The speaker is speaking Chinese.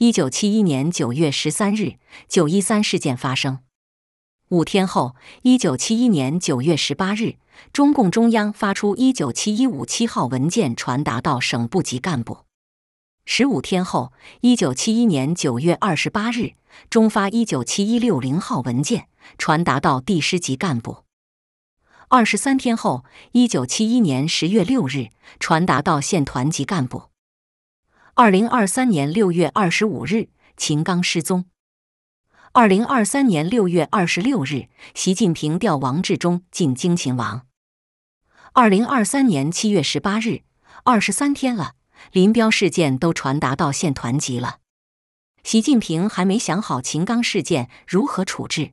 一九七一年九月十三日，九一三事件发生。五天后，一九七一年九月十八日，中共中央发出一九七一五七号文件，传达到省部级干部。十五天后，一九七一年九月二十八日，中发一九七一六零号文件，传达到地师级干部。二十三天后，一九七一年十月六日，传达到县团级干部。二零二三年六月二十五日，秦刚失踪。二零二三年六月二十六日，习近平调王志忠进京勤王。二零二三年七月十八日，二十三天了，林彪事件都传达到县团级了，习近平还没想好秦刚事件如何处置。